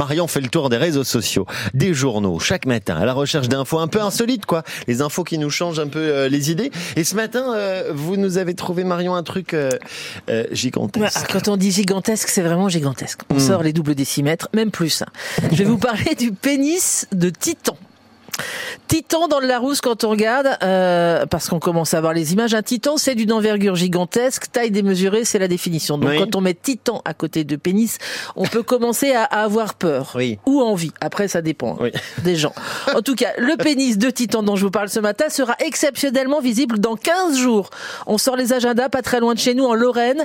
Marion fait le tour des réseaux sociaux, des journaux, chaque matin, à la recherche d'infos un peu insolites, quoi. Les infos qui nous changent un peu euh, les idées. Et ce matin, euh, vous nous avez trouvé, Marion, un truc euh, euh, gigantesque. Ouais, quand on dit gigantesque, c'est vraiment gigantesque. On sort les doubles décimètres, même plus. Je vais vous parler du pénis de Titan. Titan dans le Larousse quand on regarde, euh, parce qu'on commence à voir les images, un titan c'est d'une envergure gigantesque, taille démesurée c'est la définition. Donc Oui. quand on met titan à côté de pénis, on peut commencer à, à avoir peur Oui. ou envie. Après ça dépend hein, Oui. des gens. En tout cas, le pénis de titan dont je vous parle ce matin sera exceptionnellement visible dans 15 jours. On sort les agendas pas très loin de chez nous en Lorraine,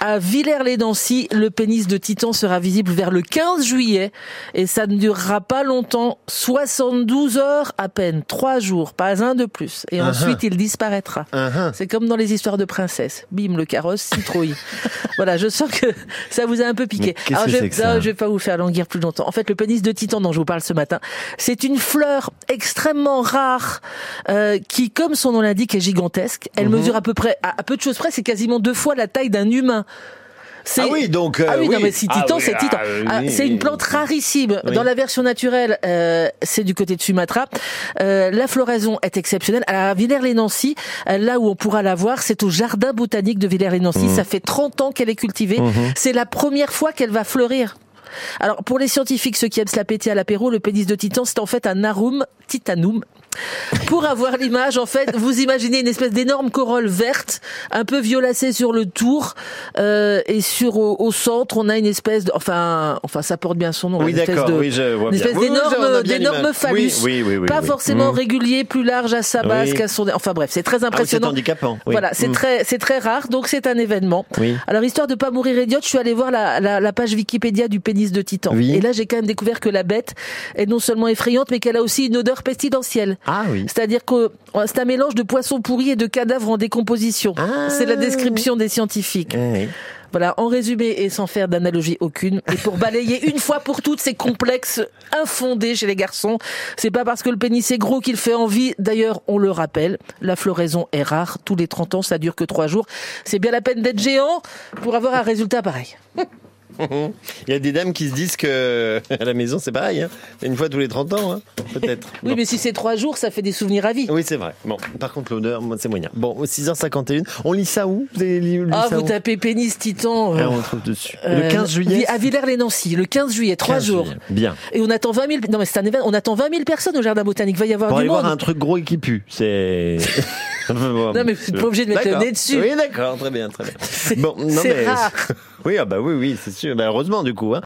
à Villers-les-Nancy, le pénis de titan sera visible vers le 15 juillet et ça ne durera pas longtemps, 72 heures à peine, 3 jours, pas un de plus. Et Uh-huh. ensuite il disparaîtra. Uh-huh. C'est comme dans les histoires de princesses. Bim, le carrosse citrouille. voilà, je sens que ça vous a un peu piqué. Alors, je, non, je vais pas vous faire languir plus longtemps. En fait, le pénis de titan dont je vous parle ce matin, c'est une fleur extrêmement rare euh, qui, comme son nom l'indique, est gigantesque. Elle Mhm. mesure à peu près, à, à peu de choses près, c'est quasiment deux fois la taille d'un humain. C'est- Ah oui, donc, euh, ah oui, non mais si Ah titan, oui, c'est titan. ah oui, Ah, c'est une plante rarissime. Dans la version naturelle, euh, c'est du côté de Sumatra. Euh, la floraison est exceptionnelle. À Villers-les-Nancy, euh, là où on pourra la voir, c'est au jardin botanique de Villers-les-Nancy. Mmh. Ça fait 30 ans qu'elle est cultivée. C'est la première fois qu'elle va fleurir. Alors pour les scientifiques, ceux qui aiment se la péter à l'apéro, le pénis de titan, c'est en fait un arum titanum. Pour avoir l'image, en fait, vous imaginez une espèce d'énorme corolle verte, un peu violacée sur le tour, euh, et sur au, au centre, on a une espèce de, enfin, enfin, ça porte bien son nom, Oui, une espèce de, oui, je vois une espèce d'énorme, d'énorme phallus, Oui, oui, oui, pas forcément Mmh. régulier, plus large à sa base qu'à son, enfin bref, c'est très Ah oui, c'est impressionnant. handicapant. oui. Voilà, c'est Mm. très, c'est très rare, donc c'est un événement. Oui. Alors histoire de pas mourir idiote, je suis allée voir la, la, la page Wikipédia du pénis de Titan. Oui. Et là, j'ai quand même découvert que la bête est non seulement effrayante, mais qu'elle a aussi une odeur pestilentielle. Ah oui. C'est-à-dire que euh, c'est un mélange de poissons pourris et de cadavres en décomposition. Ah. C'est la description des scientifiques. Eh oui. Voilà, en résumé et sans faire d'analogie aucune, et pour balayer une fois pour toutes ces complexes infondés chez les garçons, c'est pas parce que le pénis est gros qu'il fait envie. D'ailleurs, on le rappelle, la floraison est rare. Tous les 30 ans, ça dure que 3 jours. C'est bien la peine d'être géant pour avoir un résultat pareil. Il y a des dames qui se disent que à la maison c'est pareil, hein. une fois tous les 30 ans, hein, peut-être. Oui, mais si c'est 3 jours, ça fait des souvenirs à vie. Oui, c'est vrai. Bon, par contre, l'odeur, c'est moyen. Bon, 6h51. On lit ça où? Vous avez lu, lu Ah, ça vous tapez pénis titan. Ah, euh, on le trouve dessus. euh, le 15 juillet. À Villers-les-Nancy, le 15 juillet, 3 15 jours. juillet. Bien. Et on attend 20 000, non mais c'est un événement, on attend 20 000 personnes au jardin botanique. Il va y avoir Pour du aller monde. voir un truc gros et qui pue. C'est. non, mais vous êtes pas obligé de mettre le nez dessus. Oui, d'accord, très bien, très bien. Bon, non, c'est mais. rare. Oui, ah bah oui, oui, c'est sûr. Bah, heureusement, du coup. Hein.